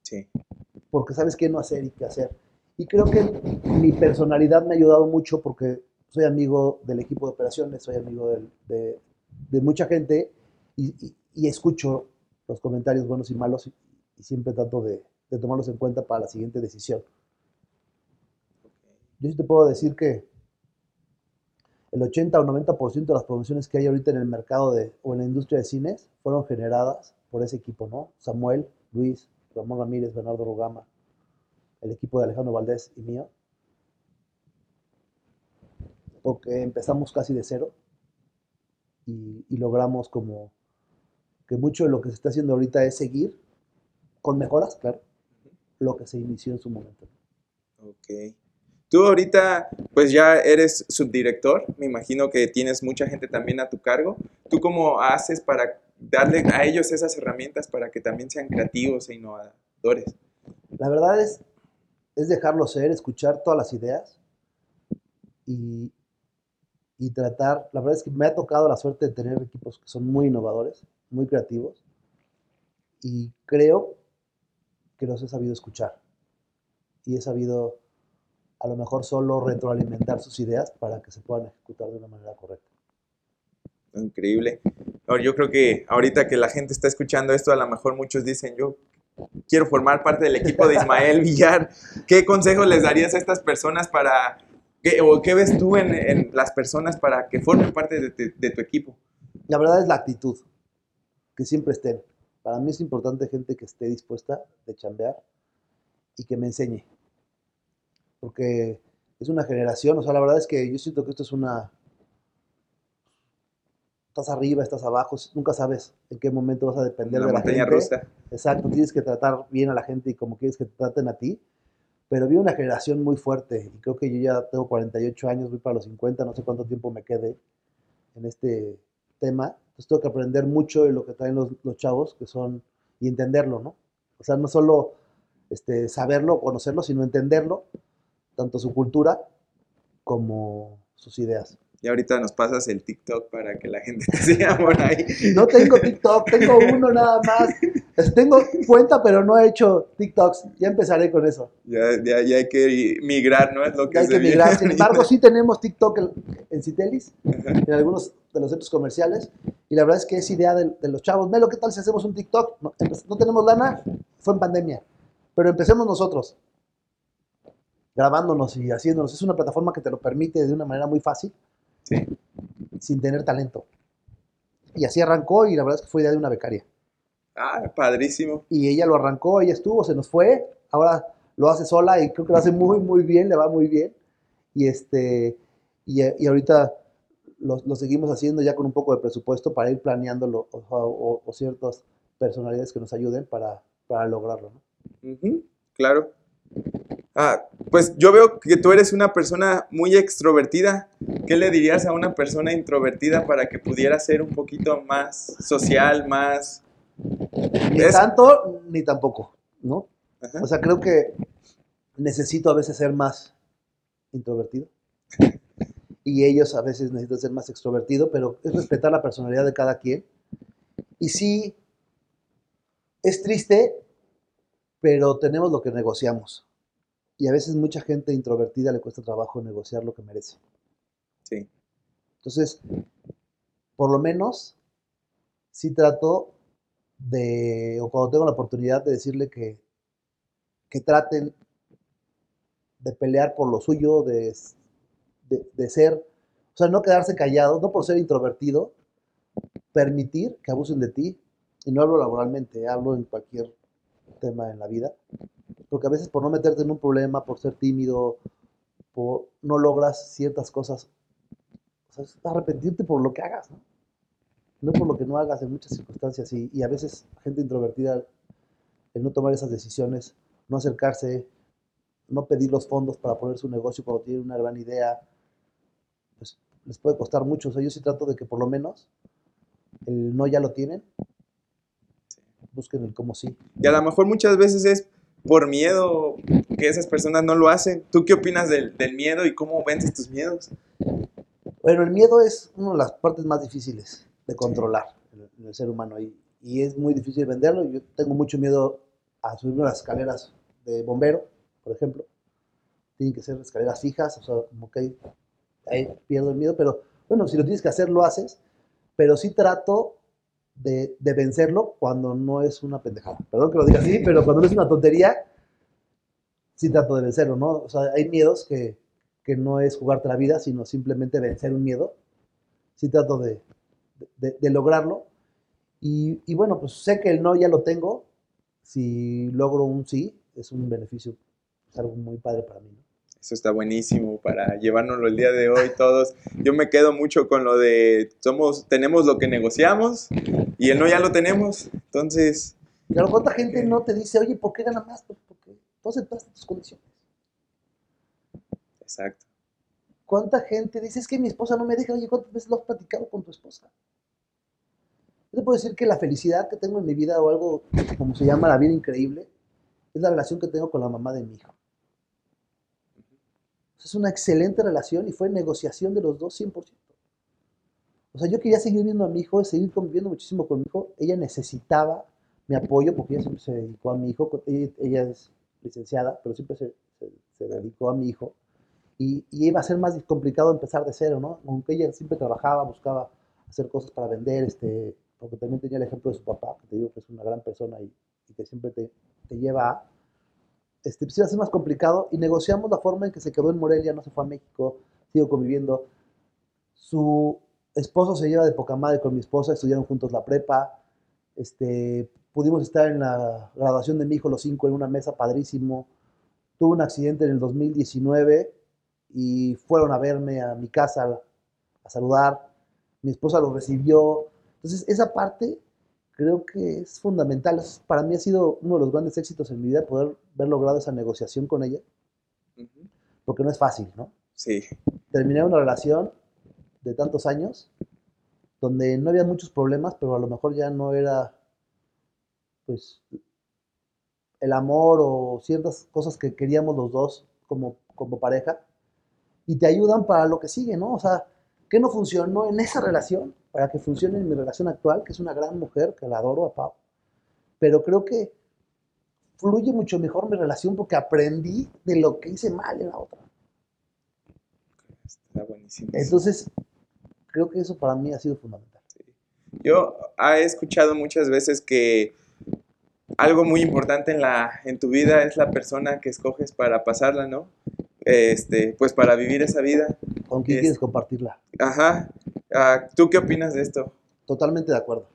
S1: Sí.
S2: porque sabes qué no hacer y qué hacer. Y creo que mi personalidad me ha ayudado mucho porque soy amigo del equipo de operaciones, soy amigo de, mucha gente y, escucho los comentarios buenos y malos y, siempre trato de, tomarlos en cuenta para la siguiente decisión. Yo sí te puedo decir que el 80 o 90% de las promociones que hay ahorita en el mercado de, o en la industria de cines fueron generadas por ese equipo, ¿no? Samuel, Luis, Ramón Ramírez, Bernardo Rugama, el equipo de Alejandro Valdés y mío. Porque empezamos casi de cero y, y logramos como que mucho de lo que se está haciendo ahorita es seguir con mejoras, claro, lo que se inició en su momento.
S1: Ok. Tú ahorita, pues ya eres subdirector, me imagino que tienes mucha gente también a tu cargo. ¿Tú cómo haces para darle a ellos esas herramientas para que también sean creativos e innovadores?
S2: La verdad es, es dejarlo ser, escuchar todas las ideas y, y tratar, la verdad es que me ha tocado la suerte de tener equipos que son muy innovadores, muy creativos y creo que los he sabido escuchar y he sabido a lo mejor solo retroalimentar sus ideas para que se puedan ejecutar de una manera correcta.
S1: Increíble. Yo creo que ahorita que la gente está escuchando esto, a lo mejor muchos dicen, yo quiero formar parte del equipo de Ismael Villar. ¿Qué consejo les darías a estas personas para, qué, o qué ves tú en, en las personas para que formen parte de, tu- de tu equipo?
S2: La verdad es la actitud, que siempre estén. Para mí es importante gente que esté dispuesta de chambear y que me enseñe. Porque es una generación, o sea, la verdad es que yo siento que esto es una... Estás arriba, estás abajo, nunca sabes en qué momento vas a depender
S1: La
S2: de la
S1: montaña
S2: gente.
S1: rusa.
S2: Exacto, tienes que tratar bien a la gente y como quieres que te traten a ti. Pero vi una generación muy fuerte y creo que yo ya tengo 48 años, voy para los 50, no sé cuánto tiempo me quede en este tema. Entonces tengo que aprender mucho de lo que traen los, los chavos, que son, y entenderlo, ¿no? O sea, no solo este, saberlo, conocerlo, sino entenderlo, tanto su cultura como sus ideas.
S1: Y ahorita nos pasas el TikTok para que la gente te siga por ahí.
S2: No tengo TikTok, tengo uno nada más. Tengo cuenta, pero no he hecho TikToks. Ya empezaré con eso.
S1: Ya, ya, ya hay que migrar, ¿no? Es lo que
S2: Ya hay
S1: se
S2: que migrar. Sin embargo, sí tenemos TikTok en, en Citelis, en algunos de los centros comerciales. Y la verdad es que es idea de, de los chavos. Melo, ¿qué tal si hacemos un TikTok? No, no tenemos lana, fue en pandemia. Pero empecemos nosotros, grabándonos y haciéndonos. Es una plataforma que te lo permite de una manera muy fácil,
S1: Sí.
S2: sin tener talento. Y así arrancó y la verdad es que fue idea de una becaria.
S1: Ah, padrísimo.
S2: y ella lo arrancó, ella estuvo, se nos fue. Ahora lo hace sola y creo que lo hace muy, muy bien, le va muy bien. Y, este, y, y ahorita lo, lo, seguimos haciendo ya con un poco de presupuesto para ir planeándolo o, o, o ciertas personalidades que nos ayuden para, para lograrlo. ¿no?
S1: Uh -huh, claro. Ah, pues yo veo que tú eres una persona muy extrovertida. ¿Qué le dirías a una persona introvertida para que pudiera ser un poquito más social, más...
S2: Ni es... tanto ni tampoco, ¿no? Ajá. O sea, creo que necesito a veces ser más introvertido y ellos a veces necesitan ser más extrovertido, pero es respetar la personalidad de cada quien. Y sí, es triste, pero tenemos lo que negociamos. Y a veces mucha gente introvertida le cuesta trabajo negociar lo que merece.
S1: Sí.
S2: Entonces, por lo menos, sí trato de, o cuando tengo la oportunidad de decirle que, que traten de pelear por lo suyo, de, de, de, ser, o sea, no quedarse callados, no por ser introvertido, permitir que abusen de ti, y no hablo laboralmente, hablo en cualquier tema en la vida, porque a veces por no meterte en un problema, por ser tímido, por, no logras ciertas cosas, o sea, arrepentirte por lo que hagas, ¿no? no por lo que no hagas en muchas circunstancias, y, y a veces gente introvertida, el no tomar esas decisiones, no acercarse, no pedir los fondos para poner su negocio cuando tiene una gran idea, pues les puede costar mucho. O sea, yo sí trato de que por lo menos el no ya lo tienen, busquen el cómo sí.
S1: Y a lo mejor muchas veces es por miedo que esas personas no lo hacen. ¿Tú qué opinas del, del miedo y cómo vences tus miedos?
S2: Bueno, el miedo es una de las partes más difíciles de controlar en el, en el ser humano y, y, es muy difícil venderlo. Yo tengo mucho miedo a subirme a las escaleras de bombero, por ejemplo. Tienen que ser escaleras fijas, o sea, como que ahí, ahí pierdo el miedo, pero bueno, si lo tienes que hacer, lo haces, pero sí trato de, de, vencerlo cuando no es una pendejada. Perdón que lo diga así, pero cuando no es una tontería, sí trato de vencerlo, ¿no? O sea, hay miedos que, que no es jugarte la vida, sino simplemente vencer un miedo. Sí trato de, de, de lograrlo. Y, y, bueno, pues sé que el no ya lo tengo. Si logro un sí, es un beneficio, es algo muy padre para mí. ¿no?
S1: Eso está buenísimo para llevárnoslo el día de hoy todos. Yo me quedo mucho con lo de somos, tenemos lo que negociamos y el no ya lo tenemos. Entonces.
S2: Claro, ¿cuánta gente no te dice, oye, ¿por qué gana más? Porque tú aceptaste tus condiciones.
S1: Exacto.
S2: ¿Cuánta gente dice, es que mi esposa no me deja? Oye, ¿cuántas veces lo has platicado con tu esposa? Yo te puedo decir que la felicidad que tengo en mi vida o algo como se llama la vida increíble es la relación que tengo con la mamá de mi hijo. Es una excelente relación y fue negociación de los dos 100%. O sea, yo quería seguir viendo a mi hijo, seguir conviviendo muchísimo con mi hijo. Ella necesitaba mi apoyo porque ella siempre se dedicó a mi hijo. Ella, ella es licenciada, pero siempre se, se, se dedicó a mi hijo. Y, y, iba a ser más complicado empezar de cero, ¿no? Aunque ella siempre trabajaba, buscaba hacer cosas para vender, este, porque también tenía el ejemplo de su papá, que te digo que es una gran persona y, y que siempre te, te lleva a este, pues iba a ser más complicado y negociamos la forma en que se quedó en Morelia, no se fue a México, sigo conviviendo. Su esposo se lleva de poca madre con mi esposa, estudiaron juntos la prepa, este, pudimos estar en la graduación de mi hijo los cinco en una mesa padrísimo. Tuve un accidente en el 2019 y fueron a verme a mi casa a, saludar. Mi esposa lo recibió. Entonces, esa parte creo que es fundamental. Para mí ha sido uno de los grandes éxitos en mi vida poder haber logrado esa negociación con ella, uh -huh. porque no es fácil, ¿no?
S1: Sí.
S2: Terminé una relación de tantos años donde no había muchos problemas, pero a lo mejor ya no era, pues, el amor o ciertas cosas que queríamos los dos como, como pareja, y te ayudan para lo que sigue, ¿no? O sea, ¿qué no funcionó en esa relación? Para que funcione en mi relación actual, que es una gran mujer, que la adoro a Pau. Pero creo que fluye mucho mejor mi relación porque aprendí de lo que hice mal en la otra.
S1: Está buenísimo.
S2: Entonces, creo que eso para mí ha sido fundamental.
S1: Sí. Yo he escuchado muchas veces que algo muy importante en, la, en tu vida es la persona que escoges para pasarla, ¿no? Este, pues para vivir esa vida.
S2: ¿Con quién es, quieres compartirla?
S1: Ajá. Uh, ¿Tú qué opinas de esto?
S2: Totalmente de acuerdo.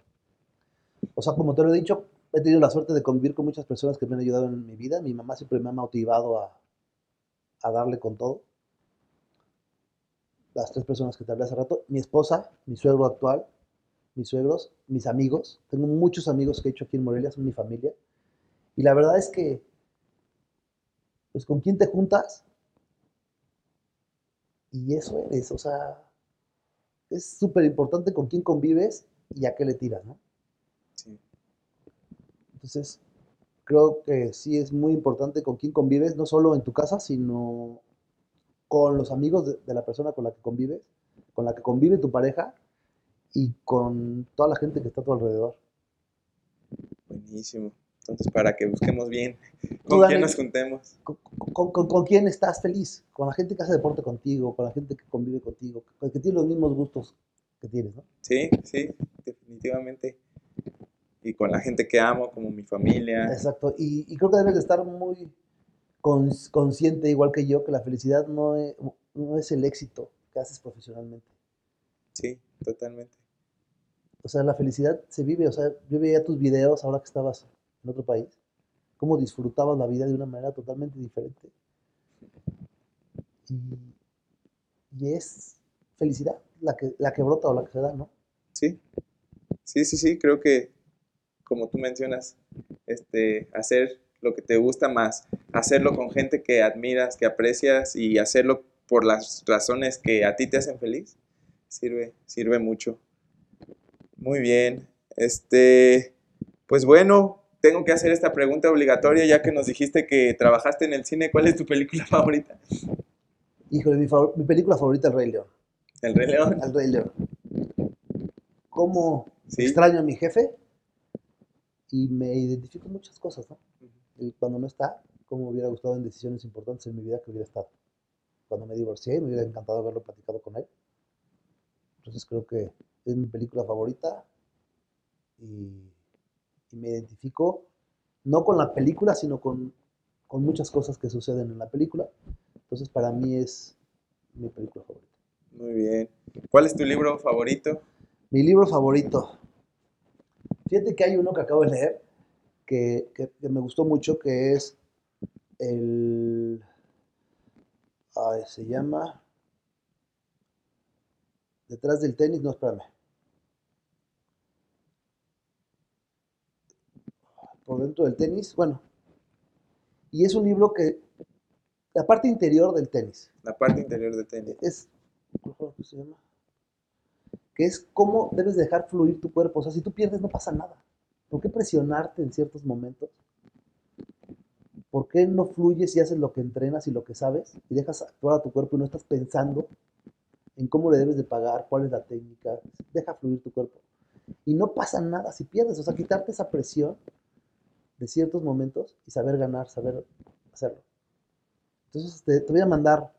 S2: O sea, como te lo he dicho, he tenido la suerte de convivir con muchas personas que me han ayudado en mi vida. Mi mamá siempre me ha motivado a, a darle con todo. Las tres personas que te hablé hace rato. Mi esposa, mi suegro actual, mis suegros, mis amigos. Tengo muchos amigos que he hecho aquí en Morelia, son mi familia. Y la verdad es que, pues, ¿con quién te juntas? Y eso eres, o sea, es súper importante con quién convives y a qué le tiras, ¿no?
S1: Sí.
S2: Entonces, creo que sí es muy importante con quién convives, no solo en tu casa, sino con los amigos de, de la persona con la que convives, con la que convive tu pareja y con toda la gente que está a tu alrededor.
S1: Buenísimo. Entonces, para que busquemos bien con
S2: Dani,
S1: quién nos juntemos.
S2: ¿Con, con- con- con quién estás feliz? Con la gente que hace deporte contigo, con la gente que convive contigo, con que tiene los mismos gustos que tienes, ¿no?
S1: Sí, sí, definitivamente. Y con la gente que amo, como mi familia.
S2: Exacto. Y, y creo que debes de estar muy cons- consciente, igual que yo, que la felicidad no es, no es el éxito que haces profesionalmente.
S1: Sí, totalmente.
S2: O sea, la felicidad se vive. O sea, yo veía tus videos ahora que estabas en otro país, cómo disfrutabas la vida de una manera totalmente diferente. Y, y es felicidad la que, la que brota o la que se da, ¿no?
S1: Sí, sí, sí, sí, creo que, como tú mencionas, este, hacer lo que te gusta más, hacerlo con gente que admiras, que aprecias y hacerlo por las razones que a ti te hacen feliz, sirve, sirve mucho. Muy bien, este, pues bueno, tengo que hacer esta pregunta obligatoria ya que nos dijiste que trabajaste en el cine, ¿cuál es tu película favorita?
S2: Híjole, mi, favor- mi película favorita, El Rey León.
S1: El Rey León.
S2: El Rey León. Cómo
S1: Sí.
S2: extraño a mi jefe y me identifico en muchas cosas, ¿no? Y cuando no está, cómo me hubiera gustado en decisiones importantes en mi vida que hubiera estado. Cuando me divorcié, me hubiera encantado haberlo platicado con él. Entonces creo que es mi película favorita y, y me identifico no con la película, sino con, con muchas cosas que suceden en la película. Entonces para mí es mi película favorita.
S1: Muy bien. ¿Cuál es tu libro favorito?
S2: Mi libro favorito. Fíjate que hay uno que acabo de leer que, que- que me gustó mucho, que es el... ay, se llama... Detrás del tenis, no, espérame. Por dentro del tenis, bueno. Y es un libro que... La parte interior del tenis
S1: La parte interior de tenis.
S2: es, ¿cómo se llama? Que es cómo debes dejar fluir tu cuerpo. O sea, si tú pierdes no pasa nada. ¿Por qué presionarte en ciertos momentos? ¿Por qué no fluyes y haces lo que entrenas y lo que sabes y dejas actuar a tu cuerpo y no estás pensando en cómo le debes de pagar, cuál es la técnica? Deja fluir tu cuerpo. Y no pasa nada si pierdes. O sea, quitarte esa presión de ciertos momentos y saber ganar, saber hacerlo. Entonces, te, te voy a mandar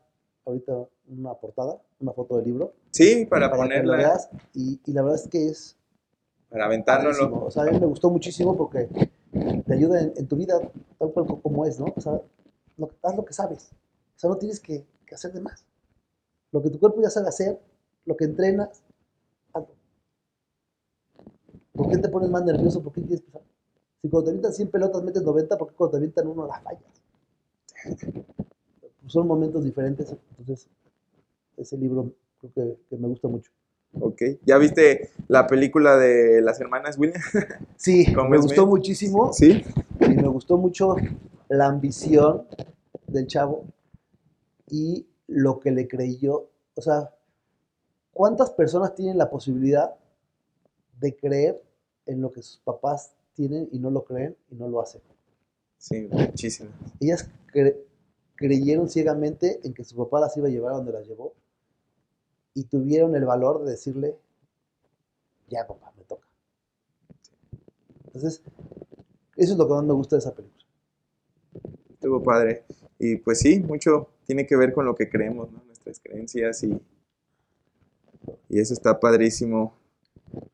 S2: ahorita una portada, una foto del libro.
S1: Sí, para,
S2: lo
S1: ponerla,
S2: veas, y, y la verdad es que es
S1: para aventárnoslo.
S2: padrísimo. O sea, a mí me gustó muchísimo porque te ayuda en, en tu vida tal cual co- como es, ¿no? O sea, lo- haz lo que sabes. O sea, no tienes que, que hacer de más. Lo que tu cuerpo ya sabe hacer, lo que entrenas, hazlo. ¿Por qué te pones más nervioso? ¿Por qué quieres pensar? Si cuando te avientan 100 pelotas metes 90, ¿por qué cuando te avientan uno las fallas? Pues son momentos diferentes, entonces ese libro creo que, que me gusta mucho.
S1: Ok. ¿Ya viste la película de las hermanas Williams?
S2: Sí,
S1: ¿Con
S2: me gustó
S1: Smith?
S2: muchísimo
S1: Sí.
S2: y me gustó mucho la ambición del chavo y lo que le creyó. O sea, ¿cuántas personas tienen la posibilidad de creer en lo que sus papás tienen y no lo creen y no lo hacen?
S1: Sí, muchísimo.
S2: Ellas cre- creyeron ciegamente en que su papá las iba a llevar a donde las llevó y tuvieron el valor de decirle, ya papá, me toca. Entonces, eso es lo que más me gusta de esa película.
S1: Estuvo padre. Y pues sí, mucho tiene que ver con lo que creemos, ¿no? Nuestras creencias y, y eso está padrísimo.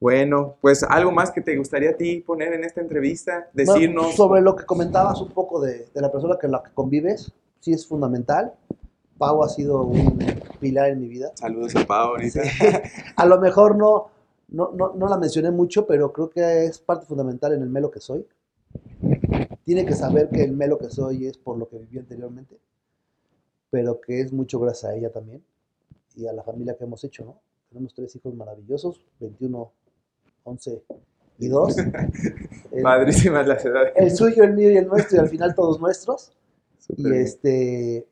S1: Bueno, pues algo más que te gustaría a ti poner en esta entrevista,
S2: Bueno,
S1: decirnos.
S2: sobre lo que comentabas un poco de, de la persona con la que convives, sí es fundamental. Pau ha sido un pilar en mi vida.
S1: Saludos a Pau ahorita.
S2: Sí. A lo mejor no, no, no, no la mencioné mucho, pero creo que es parte fundamental en el melo que soy. tiene que saber que el Melo que soy es por lo que viví anteriormente, pero que es mucho gracias a ella también y a la familia que hemos hecho, ¿no? Tenemos tres hijos maravillosos, 21, 11 y 2.
S1: Padrísimas las edades.
S2: El suyo, el mío y el nuestro, y al final todos nuestros. Y este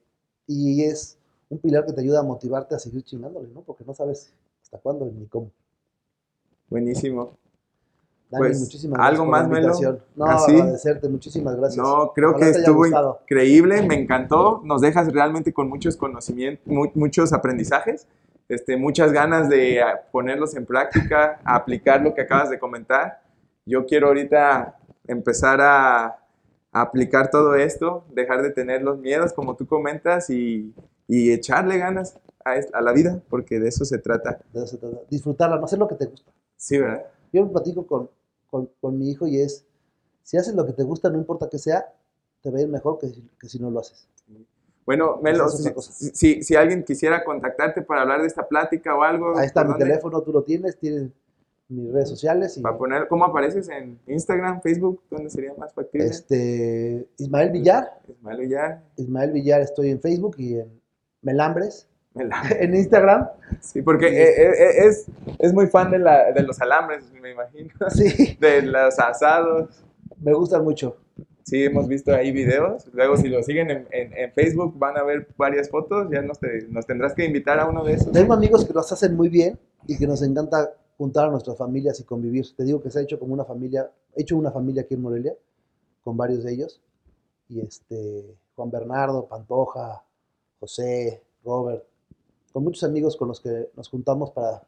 S2: y es un pilar que te ayuda a motivarte a seguir chingándole, ¿no? Porque no sabes hasta cuándo ni cómo.
S1: Buenísimo.
S2: Dani,
S1: Pues,
S2: muchísimas gracias
S1: ¿algo
S2: por
S1: más,
S2: la
S1: Melo?
S2: invitación. No,
S1: ¿Ah,
S2: agradecerte, muchísimas gracias.
S1: No, creo
S2: Ojalá
S1: que estuvo increíble, me encantó. Nos dejas realmente con muchos conocimientos, mu- muchos aprendizajes, este, muchas ganas de ponerlos en práctica, a aplicar lo que acabas de comentar. Yo quiero ahorita empezar a, a aplicar todo esto, dejar de tener los miedos, como tú comentas, y, y echarle ganas a, a la vida, porque de eso se trata.
S2: De eso se trata. Disfrutarla, no hacer lo que te gusta.
S1: Sí, ¿verdad?
S2: Yo me platico con, con, con mi hijo y es, si haces lo que te gusta, no importa que sea, te va a ir mejor que, que si no lo haces.
S1: Bueno, Melo,
S2: es
S1: si, si- si- alguien quisiera contactarte para hablar de esta plática o algo,
S2: Ahí está
S1: ¿por
S2: mi
S1: dónde?
S2: teléfono, tú lo tienes, tienes mis redes sociales y
S1: Para poner, ¿cómo apareces en Instagram, Facebook? ¿Dónde sería más factible?
S2: este Ismael Villar,
S1: Ismael Villar.
S2: Ismael Villar estoy en Facebook y en Melambres,
S1: me la-
S2: en Instagram.
S1: Sí, porque eh, eh, es, es muy fan de, la, de los alambres, me imagino.
S2: Sí,
S1: De los asados.
S2: me gustan mucho.
S1: Sí, hemos visto ahí videos. Luego, si lo siguen en, en- en Facebook, van a ver varias fotos. Ya nos, te- nos tendrás que invitar a uno de esos.
S2: Tengo amigos que los hacen muy bien y que nos encanta juntar a nuestras familias y convivir. Te digo que se ha hecho como una familia, he hecho una familia aquí en Morelia con varios de ellos. Y este, Juan Bernardo, Pantoja, José, Robert, con muchos amigos con los que nos juntamos para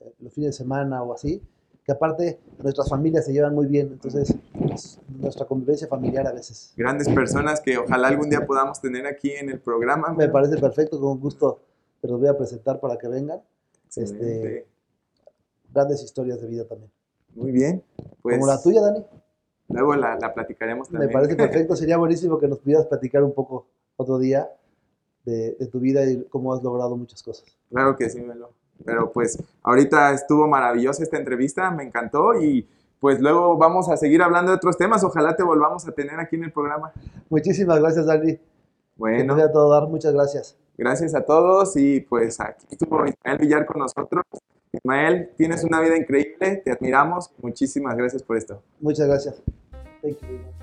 S2: eh, los fines de semana o así, que aparte nuestras familias se llevan muy bien, entonces es nuestra convivencia familiar a veces.
S1: Grandes personas que ojalá algún día podamos tener aquí en el programa.
S2: Me parece perfecto, con gusto te los voy a presentar para que vengan. Este, grandes historias de vida también.
S1: Muy bien. Pues
S2: Como la tuya, Dani.
S1: luego la, la platicaremos también.
S2: Me parece perfecto. Sería buenísimo que nos pudieras platicar un poco otro día de, de tu vida y cómo has logrado muchas cosas.
S1: Claro que sí, Melo. Pero pues ahorita estuvo maravillosa esta entrevista, me encantó y pues luego vamos a seguir hablando de otros temas. Ojalá te volvamos a tener aquí en el programa.
S2: Muchísimas gracias, Dani. Que
S1: Bueno,
S2: voy a todo dar. Muchas gracias.
S1: gracias a todos y pues aquí estuvo Ismael Villar con nosotros. Ismael, tienes una vida increíble, te admiramos. Muchísimas gracias por esto.
S2: Muchas gracias. Thank you.